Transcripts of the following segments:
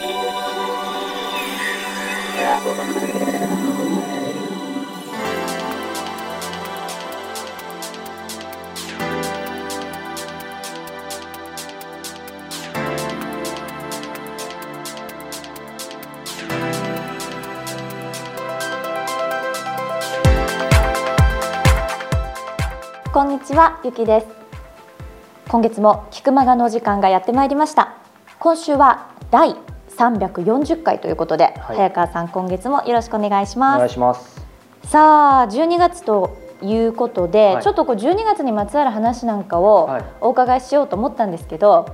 こんにちは、ゆきです。今月も菊間がの時間がやってまいりました。今週は第340回ということで、はい。早川さん今月もよろしくお願いしおます。願いします。さあ、12月ということで、はい。ちょっとこう12月にまつわる話なんかをはい。お伺いしようと思ったんですけど、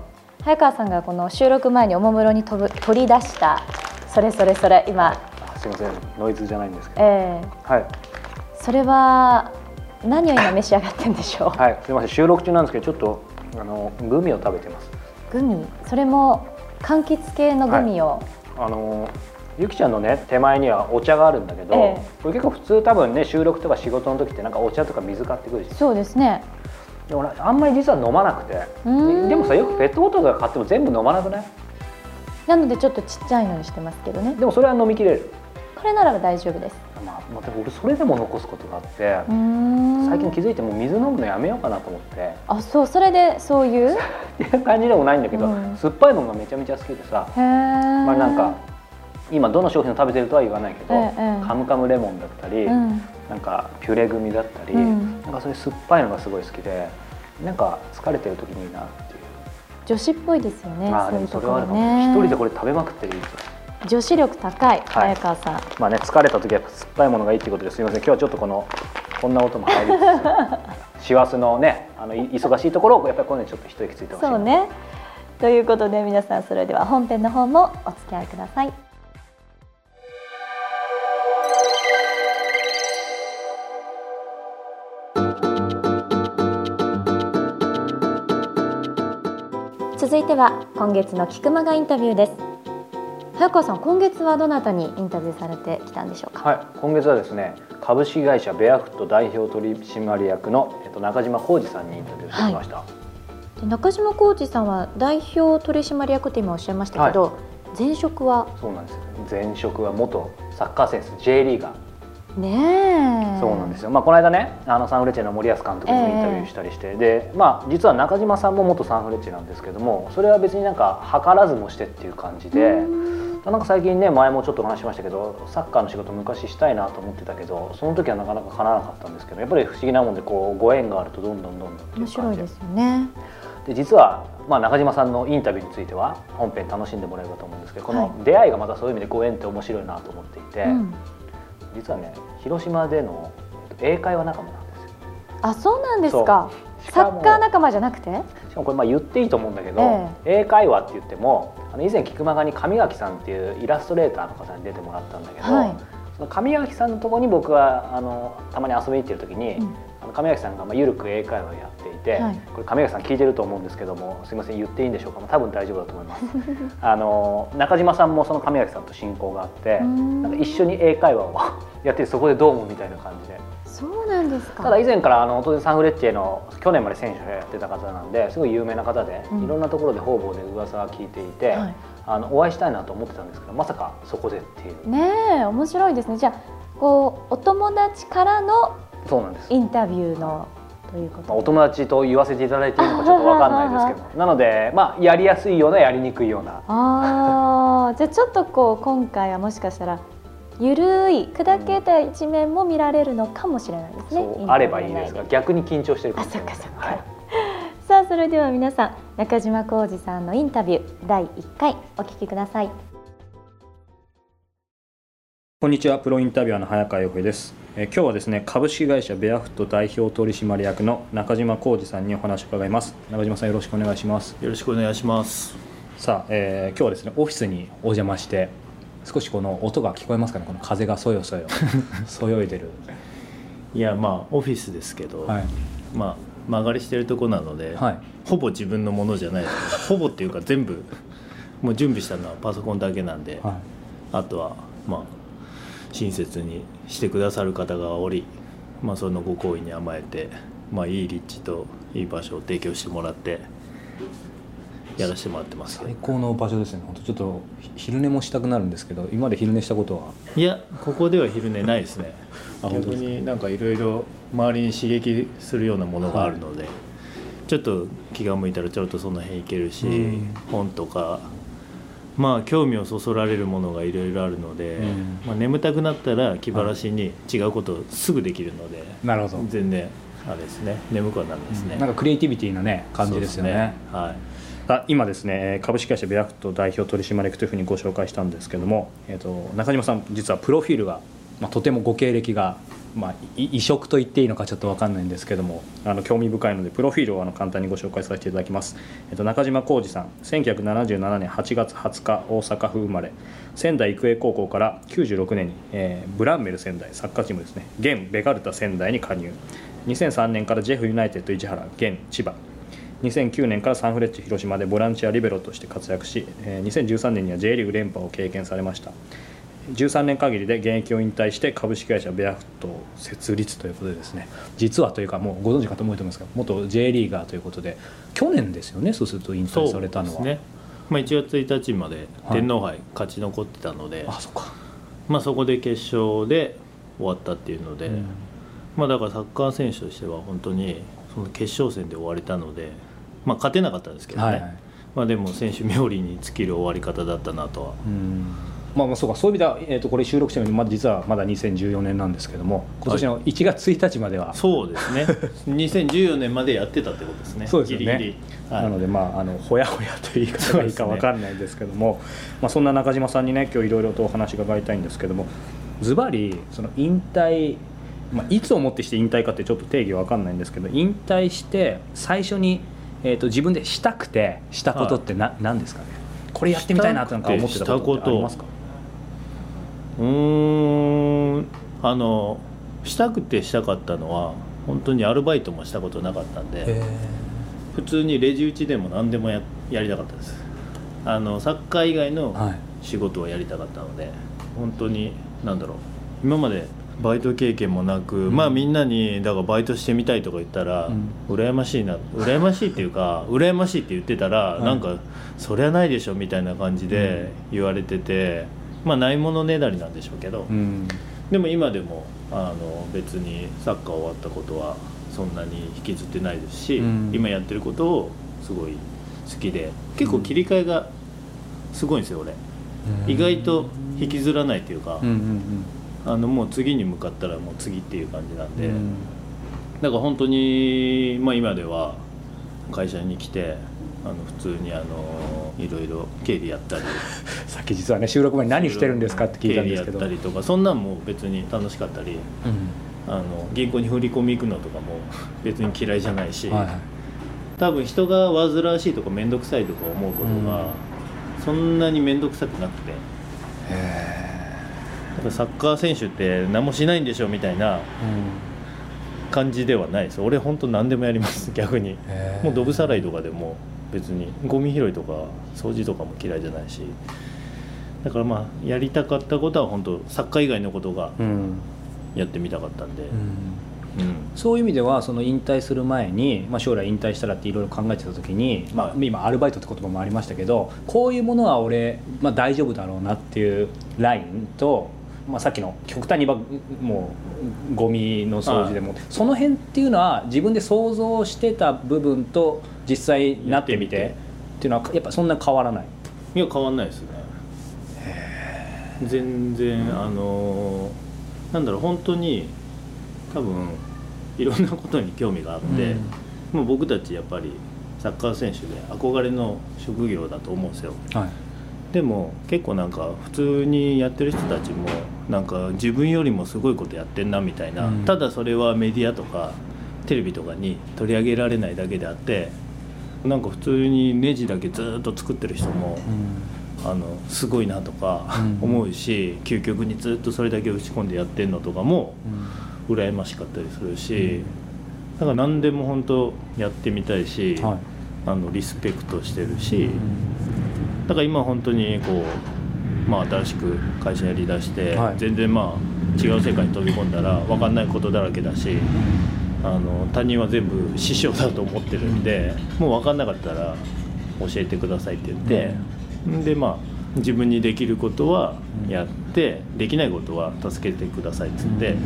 早川さんがこの収録前におもむろに飛ぶ取り出したそれそれそれ今、あすみません、ノイズじゃないんですけど。えはい、ーそれは何を今召し上がってんでしょう？はい、すみません、収録中なんですけど、ちょっとあのグミを食べてます。グミ、それも柑橘系のグミを、あのゆきちゃんのね手前にはお茶があるんだけど、ええこれ結構普通多分ね収録とか仕事の時ってなんかお茶とか水買ってくるし、そうですね。でも俺あんまり実は飲まなくて、でもさよくペットボトルとか買っても全部飲まなくない？なのでちょっとちっちゃいのにしてますけどね。でもそれは飲みきれる。これならば大丈夫です。まあ、まあ、でも俺それでも残すことがあって、最近気づいてもう水飲むのやめようかなと思って。あ、そう、それでそういう？へっていう感じでもないんだけど、うん酸っぱいものがめちゃめちゃ好きでさ、え。まあなんか今どの商品を食べてるとは言わないけど、ええカムカムレモンだったり、うん。なんかピュレグミだったり、うんなんかそういう酸っぱいのがすごい好きでなんか疲れてる時にいいなっていう、女子っぽいですよね。まあでそういうところもそれは。一人でこれ食べまくってるんですよ女子力高い、はい早川さん。まあね疲れた時は酸っぱいものがいいっていうことですみません今日はちょっとこのこんな音も入りつつ 師走のねあのい忙しいところをやっぱりこのようにちょっと一息ついてほしいなそうね。ということで皆さんそれでは本編の方もお付き合いください。続いては今月の菊間がインタビューです。早川さん今月はどなたにインタビューされてきたんでしょうか？はい、今月はですね株式会社ベアフット代表取締役の、えっと、中島浩二さんにインタビューしてきました、で中島浩二さんは代表取締役って今おっしゃいましたけど、前職は？そうなんですよ。前職は元サッカー選手 J リーガー、ねえ。そうなんですよ、まあ、この間ねあのサンフレッチェの森保監督にもインタビューしたりして、でまあ実は中島さんも元サンフレッチェなんですけどもそれは別になんか図らずもしてっていう感じで。なんか最近ね前もちょっとお話ししましたけどサッカーの仕事昔したいなと思ってたけどその時はなかなか叶わなかったんですけどやっぱり不思議なもんでこうご縁があるとどんどんどんどん面白いですよね。で実は、まあ、中島さんのインタビューについては本編楽しんでもらえればと思うんですけどこはいの出会いがまたそういう意味でご縁って面白いなと思っていて、うん、実はね広島でのえっと英会話仲間なんですよ。あ、そうなんですか。サッカー仲間じゃなくて？しかもこれまあ言っていいと思うんだけど、え英会話って言ってもあの以前菊間がに上垣さんっていうイラストレーターの方に出てもらったんだけど、はい。その上垣さんのところに僕はあのたまに遊びに行ってる時に、うんあの上垣さんがまあゆるく英会話をやっていて、はい。これ上垣さん聞いてると思うんですけどもすいません言っていいんでしょうか？多分大丈夫だと思います。あの中島さんもその上垣さんと親交があってうん。なんか一緒に英会話をやってそこでどうもみたいな感じで。そうなんですか。ただ以前からあの当然サンフレッチェの去年まで選手をやってた方なんですごい有名な方で、うん。いろんなところで方々で噂は聞いていて、はい。あのお会いしたいなと思ってたんですけどまさかそこでっていう。ねえ、面白いですね。じゃあ、こうお友達からのそうなんです。インタビューのということまあ、お友達と言わせていただいていいのかちょっと分かんないですけど。なので、まあ、やりやすいようなやりにくいような。ああ、じゃあちょっとこう今回はもしかしたらゆるい砕けた一面も見られるのかもしれないですね。そうあればいいですが逆に緊張してるかあ、もしれないそっか。そっか。はい。さあそれでは皆さん中島浩二さんのインタビュー第1回お聞きください。こんにちは、プロインタビュアーの早川洋平です。えー今日はですね、株式会社ベアフット代表取締役の中島浩二さんにお話を伺います。中島さんよろしくお願いします。よろしくお願いします。さあ、えー今日はですね、オフィスにお邪魔して、少しこの音が聞こえますかね、この風がそよそよ、そよいでる。いやまあオフィスですけど、はい。まあ曲がりしてるとこなので、はい。ほぼ自分のものじゃないほぼっていうか全部もう準備したのはパソコンだけなんで、はい。あとはまあ親切にしてくださる方がおり、まあそのご好意に甘えて、まあいい立地といい場所を提供してもらってやらせてもらってます最高の場所ですね。本当ちょっと昼寝もしたくなるんですけど今まで昼寝したことは？いやここでは昼寝ないですね。逆あ本当に。なんかいろいろ周りに刺激するようなものがあるので、ちょっと気が向いたらちょっとその辺行けるし、うん。本とかまあ興味をそそられるものがいろいろあるので、うん。まあ、眠たくなったら気晴らしに違うことすぐできるので、なるほど、全然あれですね。眠くはなるんですね、なんかクリエイティビティなね感じですよね。そうはい。あ今ですねえー株式会社ベアクト代表取締役というふうにご紹介したんですけども、えー、と中島さん実はプロフィールが、まあ、とてもご経歴が、まあ、異色と言っていいのかちょっと分かんないんですけどもあの興味深いのでプロフィールをあの簡単にご紹介させていただきます、えー、と中島浩二さん1977年8月20日大阪府生まれ。仙台育英高校から96年に、えーブランメル仙台サッカーチームですね。現ベガルタ仙台に加入。2003年からジェフユナイテッド市原現千葉。2009年からサンフレッチェ広島でボランチやリベロとして活躍し2013年には J リーグ連覇を経験されました。13年限りで現役を引退して株式会社ベアフットを設立ということでですね実はというかもうご存知かと思うと思いますが元 J リーガーということで去年ですよねそうすると引退されたのは。ね、まあ、1月1日まではい天皇杯勝ち残ってたので、あそっか、まあ、そこで決勝で終わったっていうので、うん。まあ、だからサッカー選手としては本当にその決勝戦で終われたので、まあ、勝てなかったですけどね、はいはい。まあ、でも選手冥利に尽きる終わり方だったなとはうんまあ、まあそうかそういう意味では、えー、とこれ収録してるのに、まあ、実はまだ2014年なんですけども今年の1月1日までは、そうですね。2014年までやってたってことですね。そうですよね。ギリギリ、はい。なのでまああのほやほやという言い方がいいかわかんないですけども、まあそんな中島さんにね今日いろいろとお話伺いたいんですけどもズバリその引退まあいつをもってして引退かってちょっと定義わかんないんですけど引退して最初にえーと自分でしたくてしたことってな、何ですかね。これやってみたいなとなんか思ってたことありますか？うーん。あのしたくてしたかったのは本当にアルバイトもしたことなかったんで普通にレジ打ちでも何でもややりたかったです。あのサッカー以外のはい。仕事をやりたかったので本当に何だろう。今までバイト経験もなく、まあみんなにだからバイトしてみたいとか言ったら、うん。羨ましいな羨ましいっていうか 羨ましいって言ってたら、い。なんかそりゃないでしょみたいな感じで言われてて、まあないものねだりなんでしょうけど、うん。でも今でもあの別にサッカー終わったことはそんなに引きずってないですし、うん。今やってることをすごい好きで結構切り替えがすごいんですよ俺、意外と引きずらないっていうか、うんうん。あのもう次に向かったらもう次っていう感じなんで、うん。だから本当に、まあ、今では会社に来てあの普通にあのいろいろ経理やったり。さっき実はね収録前に何してるんですかって聞いたんですけど。経理やったりとかそんなんも別に楽しかったり。うん。あの銀行に振り込み行くのとかも別に嫌いじゃないし、はいはい。多分人が煩わしいとか面倒くさいとか思うことが、そんなに面倒くさくなくて。サッカー選手って何もしないんでしょみたいな感じではないです。俺本当何でもやります逆に。もうドブさらいとかでも別にゴミ拾いとか掃除とかも嫌いじゃないしだからまあやりたかったことは本当サッカー以外のことがうんやってみたかったんで、うん。うん。そういう意味ではその引退する前に、まあ、将来引退したらっていろいろ考えてた時に、まあ、今アルバイトって言葉もありましたけどこういうものは俺、まあ、大丈夫だろうなっていうラインと、まあ、さっきの極端にばもうゴミの掃除でも、その辺っていうのは自分で想像してた部分と実際なってみてやっていうのはやっぱそんな変わらない？いや変わんないですね。全然あのなんだろう本当に多分いろんなことに興味があって、うん。もう僕たちやっぱりサッカー選手で憧れの職業だと思うんですよ。はいでも結構なんか普通にやってる人たちもなんか自分よりもすごいことやってんなみたいな、うん。ただそれはメディアとかテレビとかに取り上げられないだけであってなんか普通にネジだけずっと作ってる人も、あのすごいなとかうん。思うし、究極にずっとそれだけ打ち込んでやってんのとかも羨ましかったりするし、だから何でも本当やってみたいし、はい。あのリスペクトしてるし、だから今本当にこう、まあ、新しく会社やりだして、はい。全然まあ違う世界に飛び込んだら分かんないことだらけだしあの他人は全部師匠だと思ってるんで、もう分かんなかったら教えてくださいって言って、でまあ自分にできることはやって、できないことは助けてくださいっつって、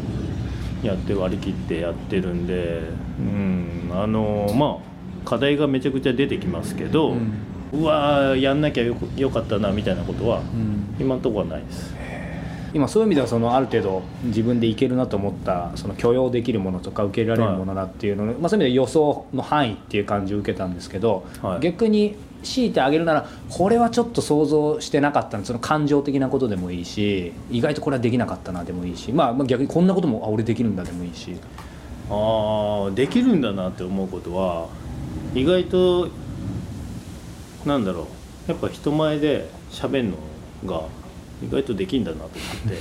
やって割り切ってやってるんでうんあのまあ課題がめちゃくちゃ出てきますけど、うわーやんなきゃよよかったなみたいなことは今のところはないです。今そういう意味ではそのある程度自分でいけるなと思ったその許容できるものとか受け入れられるものだっていうの、まあ、そういう意味で予想の範囲っていう感じを受けたんですけど、はい逆に強いてあげるならこれはちょっと想像してなかったその感情的なことでもいいし意外とこれはできなかったなでもいいし、まあ、まあ逆にこんなこともあ俺できるんだでもいいし。ああできるんだなって思うことは意外となんだろう。やっぱ人前で喋るのが意外とできんだなと思って。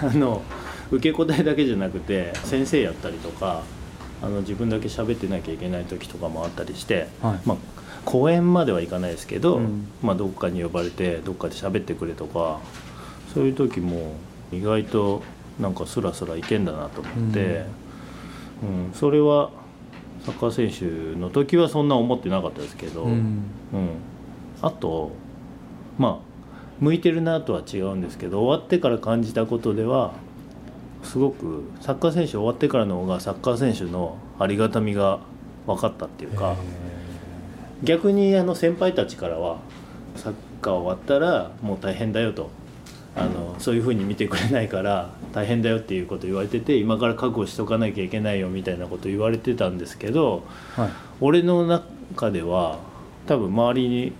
あの受け答えだけじゃなくて先生やったりとかあの自分だけ喋ってなきゃいけない時とかもあったりして、はい。まあ講演まではいかないですけど、うん。まあ、どっかに呼ばれてどっかで喋ってくれとかそういう時も意外となんかスラスラいけんだなと思って。うん、それはサッカー選手の時はそんな思ってなかったですけど、うん。うんあとまあ向いてるなとは違うんですけど終わってから感じたことではすごくサッカー選手終わってからの方がサッカー選手のありがたみが分かったっていうか逆にあの先輩たちからはサッカー終わったらもう大変だよとあのそういうふうに見てくれないから大変だよっていうこと言われてて今から覚悟しとかなきゃいけないよみたいなこと言われてたんですけどはい。俺の中では多分周りに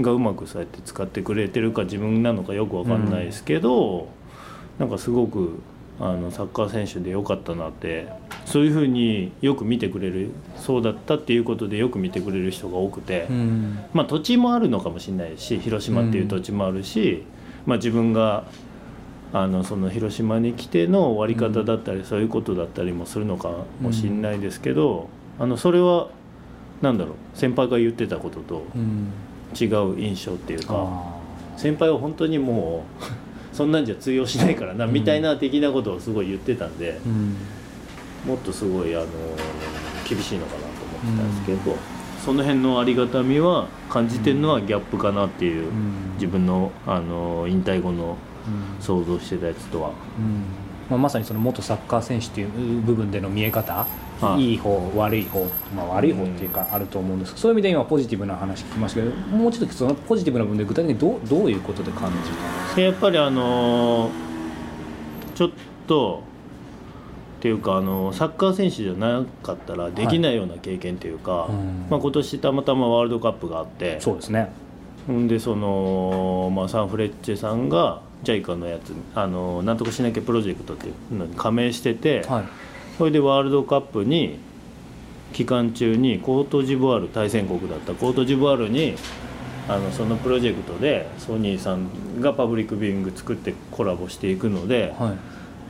がうまくそうやって使ってくれてるか自分なのかよく分かんないですけど、なんかすごくあのサッカー選手でよかったなってそういうふうによく見てくれるそうだったっていうことでよく見てくれる人が多くて、うん。まあ土地もあるのかもしれないし広島っていう土地もあるし、まあ、自分があのその広島に来ての終わり方だったり、そういうことだったりもするのかもしれないですけど、あのそれはなんだろう先輩が言ってたこととうん違う印象っていうかあ先輩は本当にもう そんなんじゃ通用しないからな、みたいな的なことをすごい言ってたんでーうん。もっとすごいあの厳しいのかなと思ってたんですけど、その辺のありがたみは感じてるのはギャップかなっていう、ん。自分のあの引退後のうん。想像してたやつとは。うん。まあ、まさにその元サッカー選手っていう部分での見え方、はい。い、い方悪い方、まあ、悪い方っていうかあると思うんです。けど、そういう意味で今ポジティブな話聞きましたけどもうちょっとそのポジティブな部分で具体的にどうどういうことで感じたやっぱりあのちょっとっていうかあのサッカー選手じゃなかったらできないような経験というか、うん。まあ、今年たまたまワールドカップがあってそうですね。んでその、まあ、サンフレッチェさんが JICA のやつあのなんとかしなきゃプロジェクトっていうのに加盟してて、はいそれでワールドカップに期間中にコートジボワール対戦国だった。コートジボワールにあのそのプロジェクトでソニーさんがパブリックビューイング作ってコラボしていくので、はい。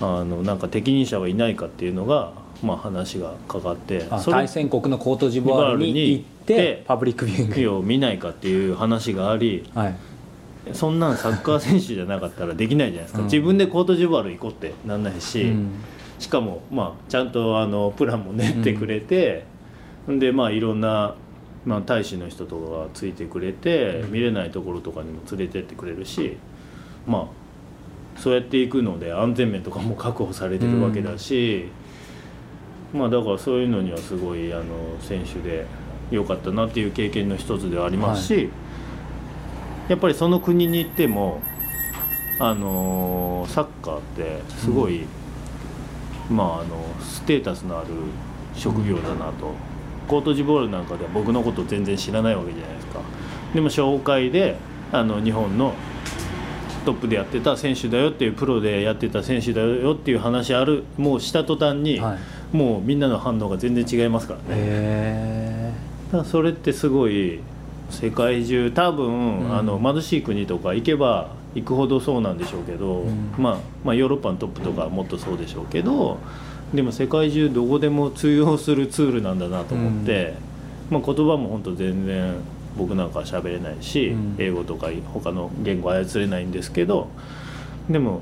あのなんか適任者はいないかっていうのが、まあ、話がかかって対戦国のコートジボワールに行ってでパブリックビューイング。を見ないかっていう話がありはい。そんなんサッカー選手じゃなかったらできないじゃないですか、うん。自分でコートジボワール行こうってなんないし。うんしかも、まあ、ちゃんとあのプランも練ってくれて、ん、でまあいろんな、まあ、大使の人とかがついてくれて、見れないところとかにも連れてってくれるしまあそうやっていくので安全面とかも確保されてるわけだし、まあだからそういうのにはすごいあの選手で良かったなっていう経験の一つではありますし、やっぱりその国に行ってもあのサッカーってすごい、まああのステータスのある職業だなと、コートジボワールなんかでは僕のこと全然知らないわけじゃないですか。でも紹介であの日本のトップでやってた選手だよっていうプロでやってた選手だよっていう話あるもうした途端に、はい。もうみんなの反応が全然違いますからね。へだからそれってすごい世界中多分、うん。あの貧しい国とか行けば行くほどそうなんでしょうけど、うん。まあ、まあヨーロッパのトップとかはもっとそうでしょうけどでも世界中どこでも通用するツールなんだなと思って、まあ、言葉も本当全然僕なんかは喋れないし、うん。英語とか他の言語操れないんですけどでも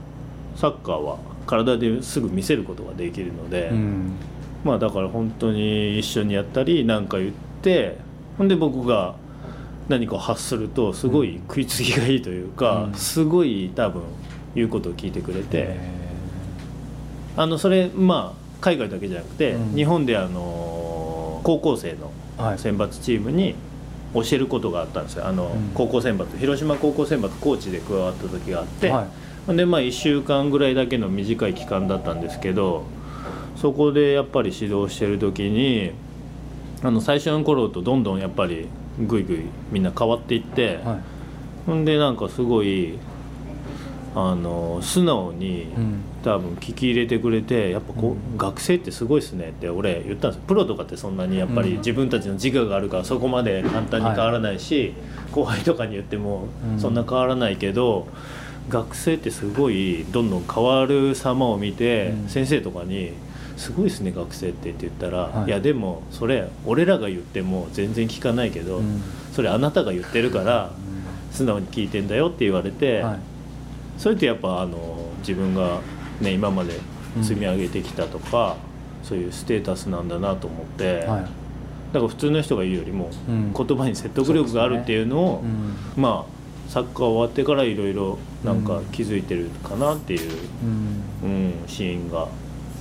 サッカーは体ですぐ見せることができるので。まあだから本当に一緒にやったり何か言ってほんで僕が何かを発するとすごい食いつきがいいというか、うん。すごい多分言うことを聞いてくれて、へあのそれまあ海外だけじゃなくて、うん。日本であの高校生の選抜チームに教えることがあったんですよ。あの、うん。高校選抜広島高校選抜コーチで加わった時があって、でまあ1週間ぐらいだけの短い期間だったんですけどそこでやっぱり指導してる時にあの最初の頃とどんどんやっぱりぐいぐいみんな変わっていって、はい。ほんでなんかすごいあの素直にうん。多分聞き入れてくれてやっぱこう、うん。学生ってすごいっすねって俺言ったんですよ。プロとかってそんなにやっぱりうん自分たちの自我があるからそこまで簡単に変わらないし、後輩とかに言ってもうん。そんな変わらないけど、学生ってすごいどんどん変わる様を見て、うん。先生とかに「すごいっすね学生って」って言ったら「はい。い、やでもそれ俺らが言っても全然聞かないけど、うん。それあなたが言ってるから素直に聞いてんだよ」って言われて。はい。それってやっぱあの自分が、ね、今まで積み上げてきたとか、そういうステータスなんだなと思って、はい。だから普通の人が言うよりも、うん。言葉に説得力があるっていうのをうん。まあサッカー終わってからいろいろなんか気づいてるかなっていう、うん。うんシーンが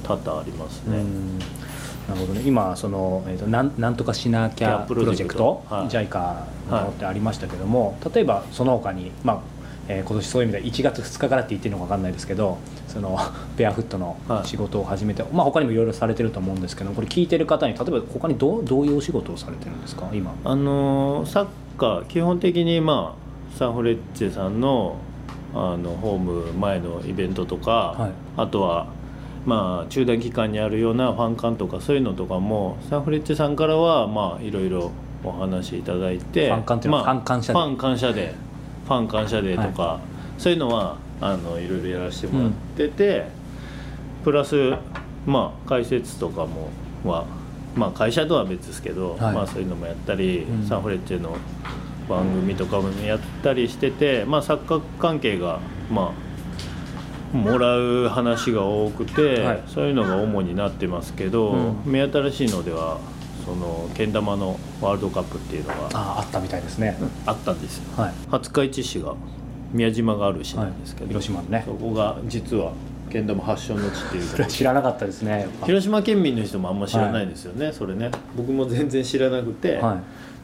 多々ありますね。うん。なるほどね。今その、えー、となんなんとかしなきゃププロロジェクト JICA のってありましたけども、例えばその他にまあえー今年そういう意味では1月2日からって言ってるのか分かんないですけどその ベアフットのはい。仕事を始めて、まあ他にもいろいろされてると思うんですけどこれ聞いてる方に例えば他にどうどういうお仕事をされてるんですか？今。あのーサッカー基本的にまあサンフレッチェさんのあのホーム前のイベントとか、はい。あとはまあ中断期間にあるようなファンカンとかそういうのとかもサンフレッチェさんからはまあいろいろお話しいただいてファンいうのはまあファン感謝デーファン感謝デーファン感謝デーとか、そういうのはあのいろいろやらせてもらってて、プラスまあ解説とかもはまあ会社とは別ですけど、はい。まあそういうのもやったり、うん。サンフレッチェの番組とかもやったりしててまあサッカー関係がまあもらう話が多くて、はい。そういうのが主になってますけど、うん。目新しいのではそのけん玉のワールドカップっていうのがああったみたいですね、あったんですよ。はい。廿日市市が宮島がある市なんですけど、広島のね。そこが実はけん玉発祥の地っていうそれは知らなかったですね広島県民の人もあんま知らないですよね、それね。僕も全然知らなくて、はい。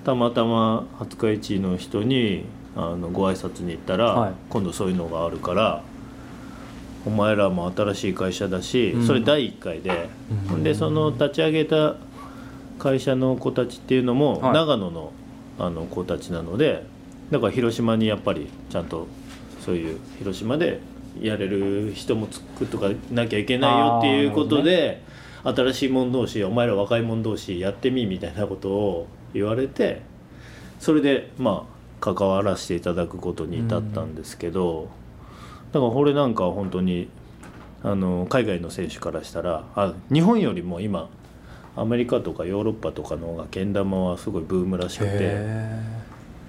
たまたま廿日市の人にあのご挨拶に行ったら、はい。今度そういうのがあるからお前らも新しい会社だし、うん。それ第1回で、うん。でその立ち上げた会社の子たちっていうのも、はい。長野のあの子たちなのでだから広島にやっぱりちゃんとそういう広島でやれる人も作っとかなきゃいけないよっていうことで、新しい者同士お前ら若い者同士やってみみたいなことを言われてそれでまあ関わらせていただくことに至ったんですけど、だからこれなんかは本当にあの海外の選手からしたらあ日本よりも今アメリカとかヨーロッパとかの方がけん玉はすごいブームらしくてへ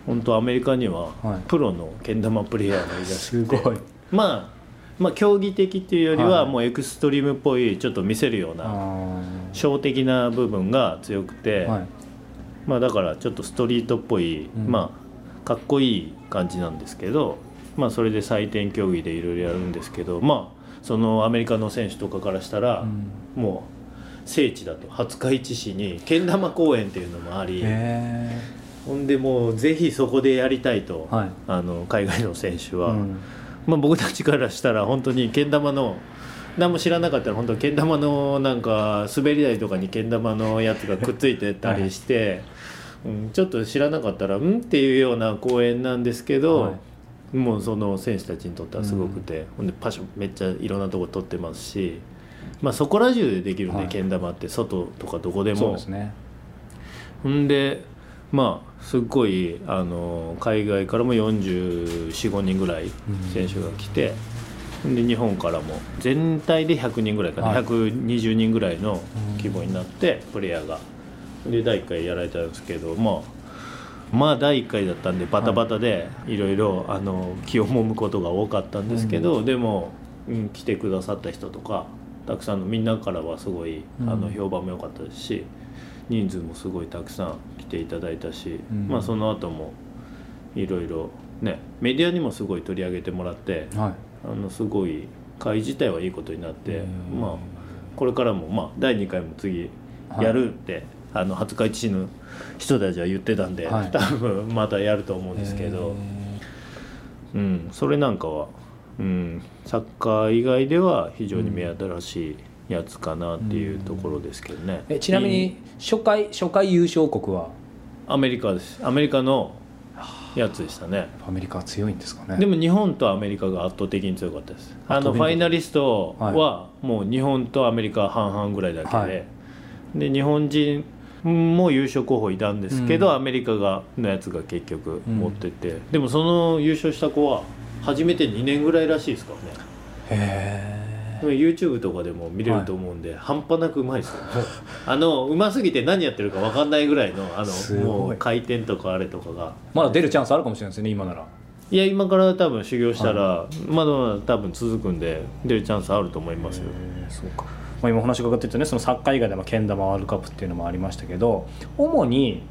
本当アメリカにははい。プロのけん玉プレイヤーがいらーしくて、すごい。まあまあ競技的っていうよりははい。もうエクストリームっぽいちょっと見せるようなあショー的な部分が強くて、ーはい。まあだからちょっとストリートっぽい、うん。まあかっこいい感じなんですけどまあそれで採点競技でいろいろやるんですけどまあそのアメリカの選手とかからしたら、うん。もう聖地だと廿日市市にけん玉公園っていうのもありへほんでもうぜひそこでやりたいと、ーはい。あの海外の選手は、うん。まあ、僕たちからしたら本当にけん玉の何も知らなかったら本当けん玉のなんか滑り台とかにけん玉のやつがくっついてたりして、うん、ちょっと知らなかったらうん？っていうような公園なんですけど、はいもうその選手たちにとってはすごくて、ほんでパッションめっちゃいろんなとこ撮ってますし、まあ、そこら中でできるんで、はい。けん玉って外とかどこでも。そうですね。ほんでまあすっごいあの海外からも445人ぐらい選手が来て、で日本からも全体で100人ぐらいかな、はい。120人ぐらいの規模になってプレイヤーが。で第1回やられたんですけどまあまあ第1回だったんでバタバタでいろいろあの気をもむことが多かったんですけど、でも、うん、来てくださった人とかたくさんのみんなからはすごいあのうん評判も良かったですし人数もすごいたくさん来ていただいたし、うん。まあその後もいろいろねメディアにもすごい取り上げてもらってはい。あのすごい会自体はいいことになってうん。まあこれからもまあ第2回も次やるって、あの廿日市市の人たちは言ってたんで、はい。多分またやると思うんですけど、うん、それなんかは、うん、サッカー以外では非常に目新しいやつかなっていうところですけどね、えちなみに初回初回優勝国は？アメリカです。アメリカのやつでしたね。アメリカは強いんですかね。でも日本とアメリカが圧倒的に強かったです。あのファイナリストははもう日本とアメリカ半々ぐらいだけで、はい。で日本人も優勝候補いたんですけど、うん。アメリカがのやつが結局持ってて、でもその優勝した子は初めて2年ぐらいらしいですからね。へでも YouTube とかでも見れると思うんで、半端なくうまいですよあのうますぎて何やってるか分かんないぐらいのあのもう回転とかあれとかが。まだ出るチャンスあるかもしれないですね今なら。いや今から多分修行したら、まだまだ多分続くんで出るチャンスあると思いますよ。そうか、まあ、今お話伺ってるとねそのサッカー以外でもけん玉ワールドカップっていうのもありましたけど主に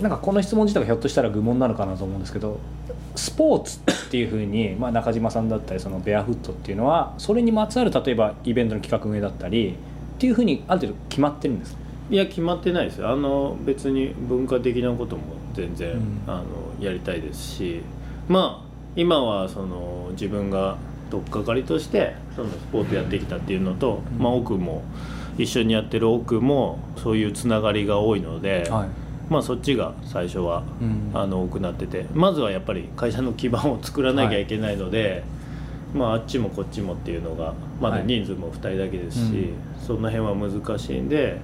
なんかこの質問自体がひょっとしたら愚問なのかなと思うんですけどスポーツっていうふうに、まあ、中島さんだったりそのベアフットっていうのはそれにまつわる例えばイベントの企画運営だったりっていうふうにある程度決まってるんですか？いや決まってないですよ。あの別に文化的なことも全然、うん。あのやりたいですしまあ今はその自分が取っかかりとしてそのスポーツやってきたっていうのと、うん。まあ、奥も一緒にやってる奥もそういうつながりが多いので、はい。まあそっちが最初はうん。あの多くなっててまずはやっぱり会社の基盤を作らなきゃいけないので、まああっちもこっちもっていうのがまだ人数も2人だけですし、はいその辺は難しいんで、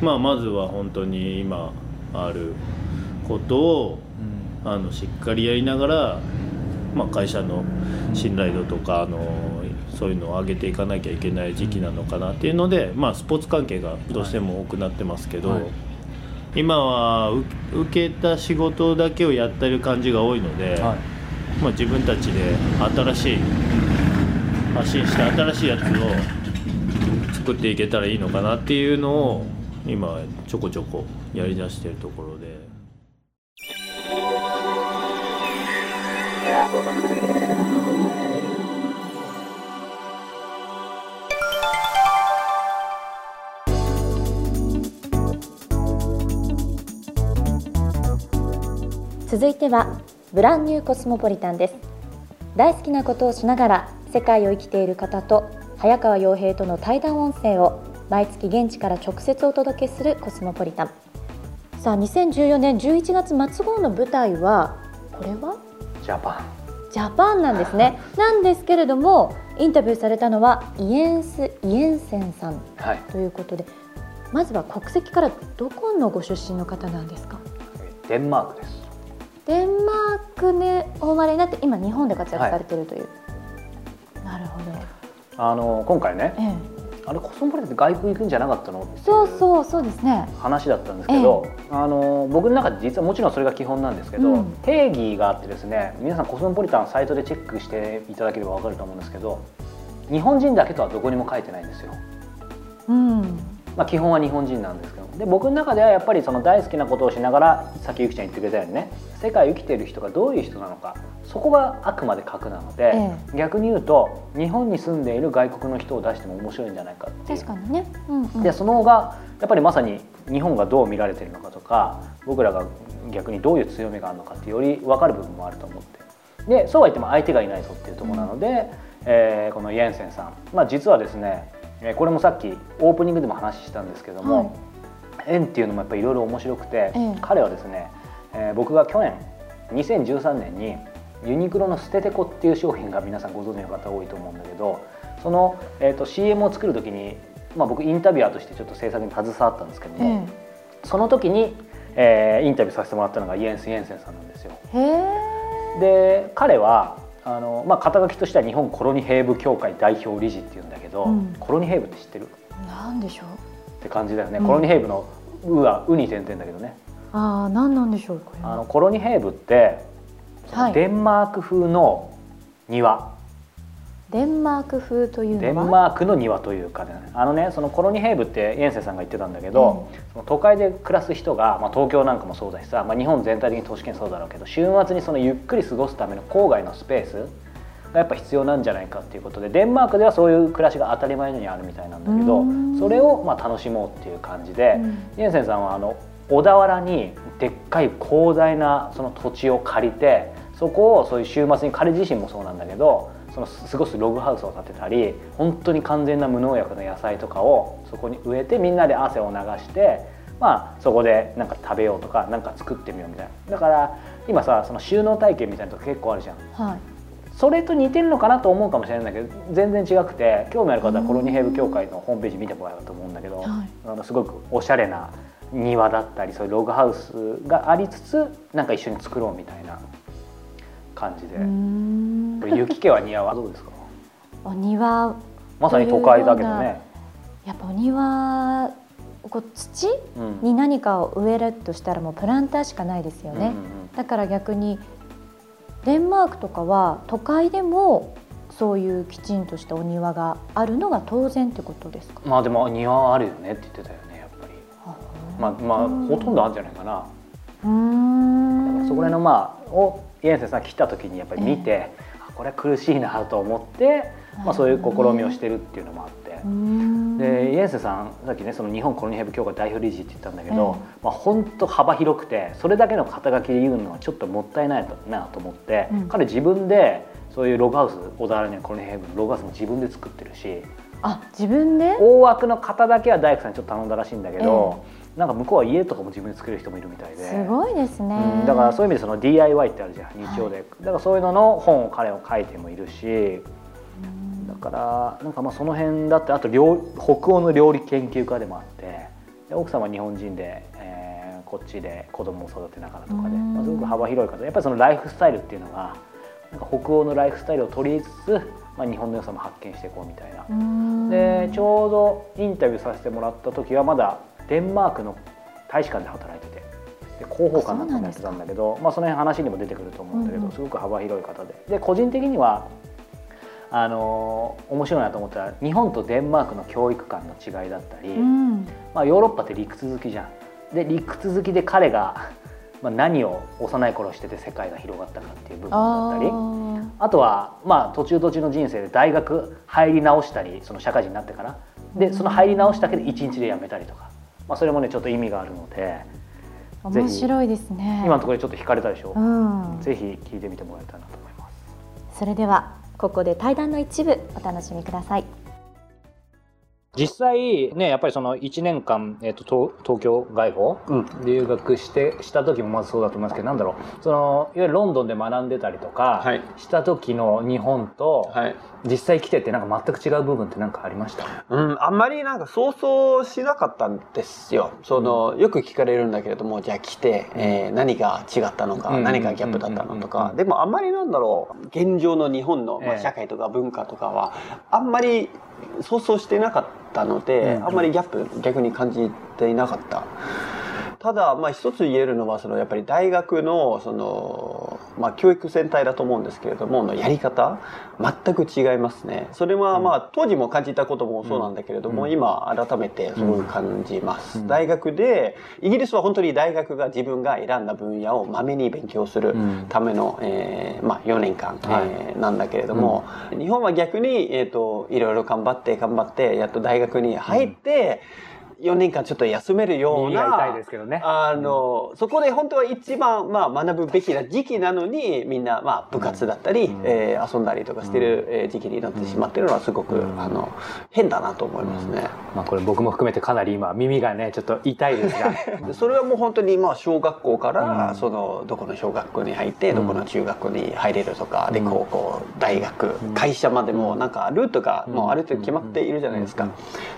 まあ、まずは本当に今あることをうん。あのしっかりやりながら、まあ、会社の信頼度とかあのそういうのを上げていかなきゃいけない時期なのかなっていうので、まあ、スポーツ関係がどうしても多くなってますけど、はい。今はう受けた仕事だけをやってる感じが多いので、はい。まあ、自分たちで新しい発信して新しいやつを作っていけたらいいのかなっていうのを今ちょこちょこやりだしてるところで。続いてはブランニューコスモポリタンです。大好きなことをしながら世界を生きている方と早川洋平との対談音声を毎月現地から直接お届けするコスモポリタン。さあ2014年11月末号の舞台はこれは？ジャパジャパンなんですね。なんですけれどもインタビューされたのはイエンス・イエンセンさん。ンはい。ということでまずは国籍からどこのご出身の方なんですか？デンマークですデンマークでお生まれになって今日本で活躍されてるという、なるほど、あの今回ねええ、あれコスモポリタンって外国行くんじゃなかったのそうそうそうですね。話だったんですけど、あの僕の中で実はもちろんそれが基本なんですけど、うん。定義があってですね皆さんコスモポリタンサイトでチェックしていただければ分かると思うんですけど日本人だけとはどこにも書いてないんですよ。うん。まあ、基本は日本人なんですけどで僕の中ではやっぱりその大好きなことをしながらさっきゆきちゃん言ってくれたようにね。世界を生きている人がどういう人なのかそこがあくまで核なので、え逆に言うと日本に住んでいる外国の人を出しても面白いんじゃないかって確かにね、うんうん、でその方がやっぱりまさに日本がどう見られているのかとか僕らが逆にどういう強みがあるのかってより分かる部分もあると思って。でそうは言っても相手がいないぞっていうところなので、えーこのイエンセンさん、まあ、実はですねえーこれもさっきオープニングでも話したんですけども、はい縁っていうのもやっぱりいろいろ面白くて、ええ彼はですね、えー僕が去年2013年にユニクロのステテコっていう商品が皆さんご存知の方多いと思うんだけどその、えー、と CM を作る時に、まあ、僕インタビュアーとしてちょっと制作に携わったんですけども、えその時に、えーインタビューさせてもらったのがイエンス・イエンセンさんなんですよ。で彼はあの、まあ、肩書きとしては日本コロニ兵部協会代表理事っていうんだけど、うん。コロニ兵部って知ってる？なんでしょう？って感じだよね、うん。コロニ兵部の「う」は「う」に点々だけどね。ああ何なんでしょうこれ。はあのコロニ兵部って、はい。デンマーク風の庭。デンマーク風というのは？デンマークの庭というかね。あのねそのコロニヘイブってエンセさんが言ってたんだけど、その都会で暮らす人が、まあ、東京なんかもそうだしさ、まあ、日本全体的に都市圏そうだろうけど週末にそのゆっくり過ごすための郊外のスペースがやっぱ必要なんじゃないかっていうことでデンマークではそういう暮らしが当たり前のようにあるみたいなんだけどうん。それをまあ楽しもうっていう感じで、うん。イエンセンさんはあの小田原にでっかい広大なその土地を借りてそこをそういう週末に彼自身もそうなんだけどその過ごすログハウスを建てたり本当に完全な無農薬の野菜とかをそこに植えてみんなで汗を流してまあそこでなんか食べようとかなんか作ってみようみたいな。だから今さその収納体験みたいなとこ結構あるじゃん。はいそれと似てるのかなと思うかもしれないんだけど全然違くて興味ある方はコロニヘイブ協会のホームページ見てもらえばと思うんだけど、はい。あのすごくおしゃれな庭だったりそういうログハウスがありつつなんか一緒に作ろうみたいな感じで、雪家は庭はどうですか？お庭。まさに都会だけどね、やっぱお庭こう土うん。に何かを植えるとしたらもうプランターしかないですよね、うんうん。だから逆にデンマークとかは都会でもそういうきちんとしたお庭があるのが当然ってことですか？うんまあでも庭あるよねって言ってたよねやっぱり。まあまあほとんどあるんじゃないかな。うーん。そこら辺のまあをイエンセンさん来た時にやっぱり見て、あこれは苦しいなと思って、まあ、そういう試みをしてるっていうのもあっでイエンセさんさっきねその日本コロニヘブ協会代表理事って言ったんだけど、えまあ本当幅広くてそれだけの肩書きで言うのはちょっともったいないなと思って、うん。彼自分でそういうログハウス小田原にはコロニヘブのログハウスも自分で作ってるしあ自分で？大枠の型だけは大工さんにちょっと頼んだらしいんだけど、なんか向こうは家とかも自分で作れる人もいるみたいで。すごいですね、うん。だからそういう意味でその DIY ってあるじゃん日常で、だからそういうのの本を彼は書いてもいるしだからなんかまあその辺だってあと料北欧の料理研究家でもあってで奥様は日本人で、えーこっちで子供を育てながらとかで、うん。まあ、すごく幅広い方やっぱりそのライフスタイルっていうのがなんか北欧のライフスタイルを取りつつ、まあ、日本の良さも発見していこうみたいな。でちょうどインタビューさせてもらった時はまだデンマークの大使館で働いててで広報官なんかもやってたんだけどまあ、その辺話にも出てくると思うんだけど、うんうん。すごく幅広い方で。で個人的にはあのー面白いなと思ったら日本とデンマークの教育観の違いだったり、うん。まあ、ヨーロッパって理屈好きじゃん。で理屈好きで彼が、まあ、何を幼い頃してて世界が広がったかっていう部分だったり。ああとはまあ途中途中の人生で大学入り直したりその社会人になってから。でその入り直したけど1日で辞めたりとか、まあ、それもねちょっと意味があるので面白いですね。今のところでちょっと惹かれたでしょ、う。ん。ぜひ聞いてみてもらいたいなと思います。それではここで対談の一部お楽しみください。実際ねやっぱりその1年間、えー、と東東京外語留学してした時もまずそうだと思いますけどなんだろう。そのいわゆるロンドンで学んでたりとかはい。した時の日本とはい。実際来ててなんか全く違う部分って何かありました？うん、あんまりなんか想像しなかったんですよ。その、よく聞かれるんだけれども、じゃあ来て、えー何が違ったのか、うん。何がギャップだったのとうん。か。でもあんまりなんだろう、現状の日本の、まあ、ええ。社会とか文化とかは、あんまり想像してなかったので、うんあんまりギャップ逆に感じていなかった。ただ、まあ、一つ言えるのはそのやっぱり大学のその、まあ、教育全体だと思うんですけれどものやり方全く違いますね。それはまあ当時も感じたこともそうなんだけれども、うん。今改めてすごく感じます、うん。大学でイギリスは本当に大学が自分が選んだ分野をまめに勉強するうん。ための、えーまあ、4年間、はい。えーなんだけれども、日本は逆に、えー、といろいろ頑張って頑張ってやっと大学に入って、4年間ちょっと休めるような耳が痛いですけどね。あの、そこで本当は一番、まあ、学ぶべきな時期なのにみんな、まあ、部活だったり、うん。えー遊んだりとかしてる、えー時期になってしまってるのはすごく、うん。あの変だなと思いますね。まあこれ僕も含めてかなり今耳がねちょっと痛いですが。でそれはもう本当にまあ小学校から、うん。そのどこの小学校に入ってうん。どこの中学校に入れるとか、でうん。高校大学、ん。会社までもなんかルートがうん。もうある程度決まっているじゃないですか、うん。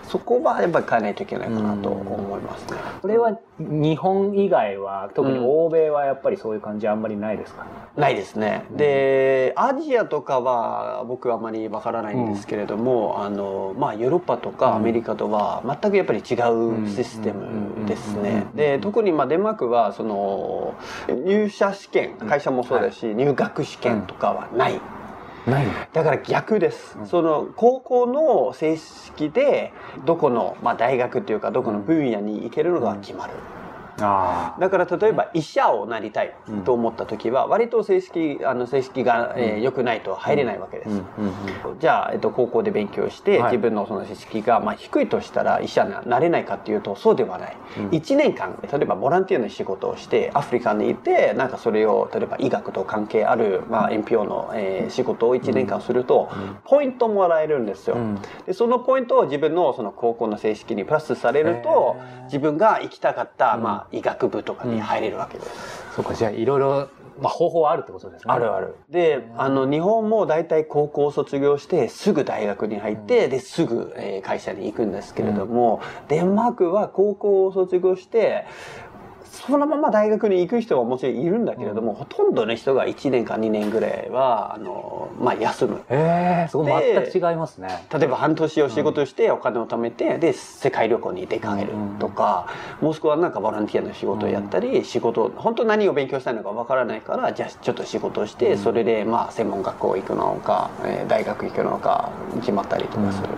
そこはやっぱり変えないといけないかなと思いますね。これは日本以外は特に欧米はやっぱりそういう感じあんまりないですか、ないですね。で、アジアとかは僕はあまりわからないんですけれども、あの、まあヨーロッパとかうんアメリカとは全くやっぱり違うシステムですねうん。で、特にまあデンマークはその入社試験、会社もそうだし、入学試験とかはない。ないんだだから逆です、うん。その高校の成績でどこの、まあ、大学っていうかどこの分野に行けるのが決まる、あだから例えば医者をなりたいと思った時は割と成績あの成績が、えー良くないと入れないわけです、じゃあ、えっと、高校で勉強して、はい。自分のその成績が、まあ、低いとしたら医者になれないかっていうとそうではない、うん。1年間例えばボランティアの仕事をしてアフリカに行ってなんかそれを例えば医学と関係ある、まあ、NPO の、えー仕事を1年間すると、ポイントもらえるんですよ、うん。でそのポイントを自分のその高校の成績にプラスされると自分が行きたかった、うん。まあ、医学部とかに入れるわけです、そうかじゃあいろいろ、まあ、方法はあるってことですね。あるある。で、あの、日本も大体高校を卒業して、すぐ大学に入って、で、すぐ、えー会社に行くんですけれども、デンマークは高校を卒業して、そのまま大学に行く人はもちろんいるんだけれども、ほとんどの人が1年か2年ぐらいは、あの、まあ、休む。へえそこで全く違いますね。例えば半年を仕事してお金を貯めて、で世界旅行に出かけるとか、もしくはなんかボランティアの仕事をやったり、仕事本当何を勉強したいのかわからないからじゃあちょっと仕事をして、それでまあ専門学校行くのか、えー大学行くのか決まったりとかする、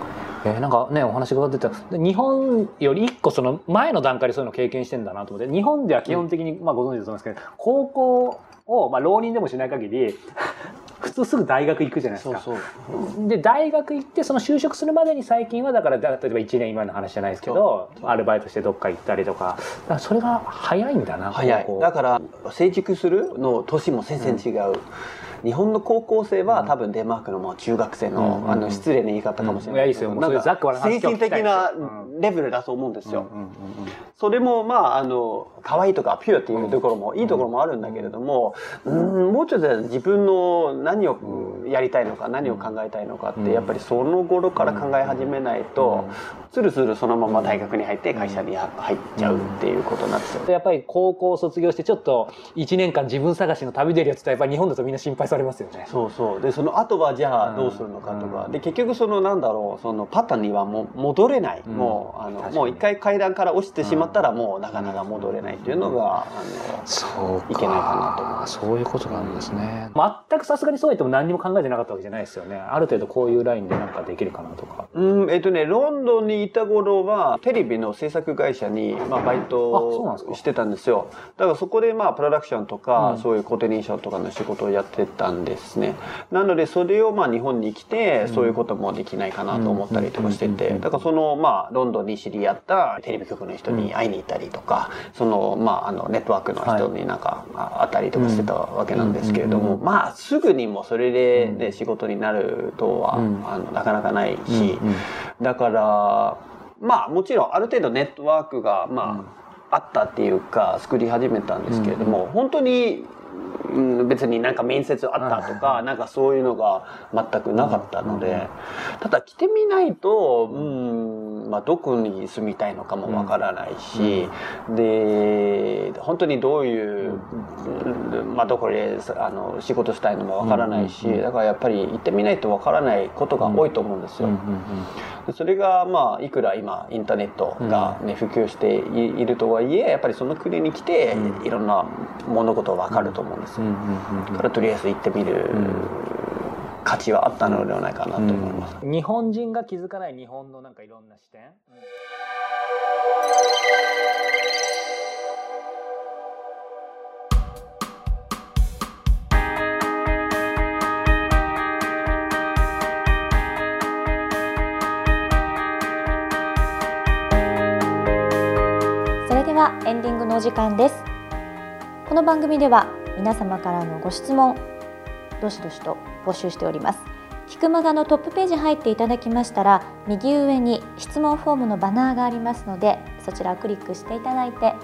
えーなんかねお話伺ってたで日本より一個その前の段階でそういうのを経験してんだなと思って日本では基本的に、まあ、ご存知だと思うんですけど高校を、まあ、浪人でもしない限り 普通すぐ大学行くじゃないですか。そうそう、で大学行ってその就職するまでに最近はだからだ例えば1年今の話じゃないですけどアルバイトしてどっか行ったりとか。だそれが早いんだな早い。だから成熟するの年も全然違う、日本の高校生は多分デンマークのもう中学生の,、うんあの失礼な言い方かもしれない。うん。いやいいですよ。もうそういうざっくばらんな話精神的なレベルだと思うんですよ、それもまああの可愛いとかピュアっていうところも、いいところもあるんだけれども、うん、もうちょっと自分の何をやりたいのか何を考えたいのかって、やっぱりその頃から考え始めないと、つるつるそのまま大学に入って会社に入っちゃうっていうことなんですよ。でやっぱり高校を卒業してちょっと1年間自分探しの旅出るやつってやっぱり日本だとみんな心配されますよね。そうそう。でその後はじゃあどうするのかとか、うん。で結局そのなんだろうそのパターンにはもう戻れない、うん。もうあのもう一回階段から落ちてしまったらもうなかなか戻れないっていうのが、あのそういけないかなと。思うそういうことなんですね。全くさすがにそう言っても何にも考えてなかったわけじゃないですよね。ある程度こういうラインでなんかできるかなとか。うん、えっとね、ロンドンにいた頃は、テレビの制作会社に、まあ、バイあそうなんですか。トしてたんですよ。だからそこで、まあ、プロダクションとか、うん。そういうコーディネーションとかの仕事をやってたんですね。なので、それを、まあ、日本に来て、そういうこともできないかなと思ったりとかしてて、だからその、まあ、ロンドンに知り合ったテレビ局の人に会いに行ったりとか、その、まあ、あの、ネットワークの人になんか、あ会ったりとかしてたわけなんですけれども、まあ、すぐにもそれで、ね、仕事になるとは、うん。あの、なかなかないし、だからまあもちろんある程度ネットワークがまあ、あったっていうか作り始めたんですけれども、本当に、うん、別になんか面接あったとか、なんかそういうのが全くなかったので、ただ来てみないと、うんまあ、どこに住みたいのかもわからないし、で本当にどういう、うんまあ、どこであの仕事したいのもわからないし、だからやっぱり行ってみないとわからないことが多いと思うんですよ。でそれがまあいくら今インターネットが、ね普及していいるとはいえやっぱりその国に来て、いろんな物事分かると思うんですよ。だからとりあえず行ってみる価値はあったのではないかなと思います。日本人が気づかない日本のなんかいろんな視点。それではエンディングのお時間です。この番組では皆様からのご質問どしどしと募集しております。キクマガのトップページ入っていただきましたら右上に質問フォームのバナーがありますのでそちらをクリックしていただいて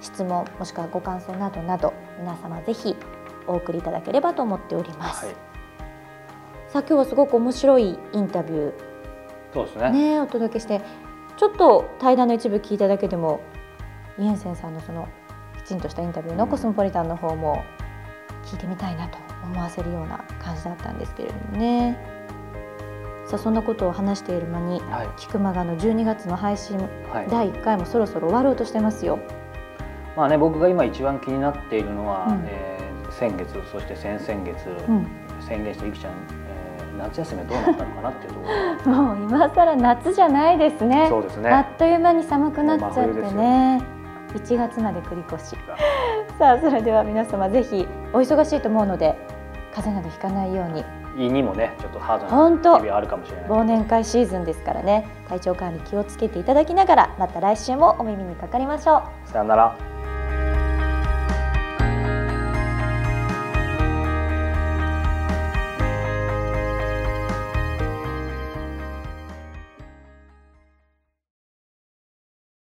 質問もしくはご感想などなど皆様ぜひお送りいただければと思っております、はい。さあ今日はすごく面白いインタビューそうですね。ねお届けしてちょっと対談の一部聞いただけでもイエンセンさんのそのきちんとしたインタビューのコスモポリタンの方も聞いてみたいなと思わせるような感じだったんですけれどもね。さあそんなことを話している間にはい「菊間が」の12月の配信はい。第1回もそろそろ終わろうとしてますよ。まあね僕が今一番気になっているのは、うん。えー先月そして先々月、うん、宣言してゆきちゃん、えー、夏休みはどうなったのかなっていうところ。もう今更夏じゃないですね。そうですね。あっという間に寒くなっちゃってね1月まで繰り越し。さあそれでは皆様ぜひお忙しいと思うので風邪などひかないように。胃にもねちょっとハード本当。な日々あるかもしれない。忘年会シーズンですからね。体調管理気をつけていただきながらまた来週もお耳にかかりましょう。さよなら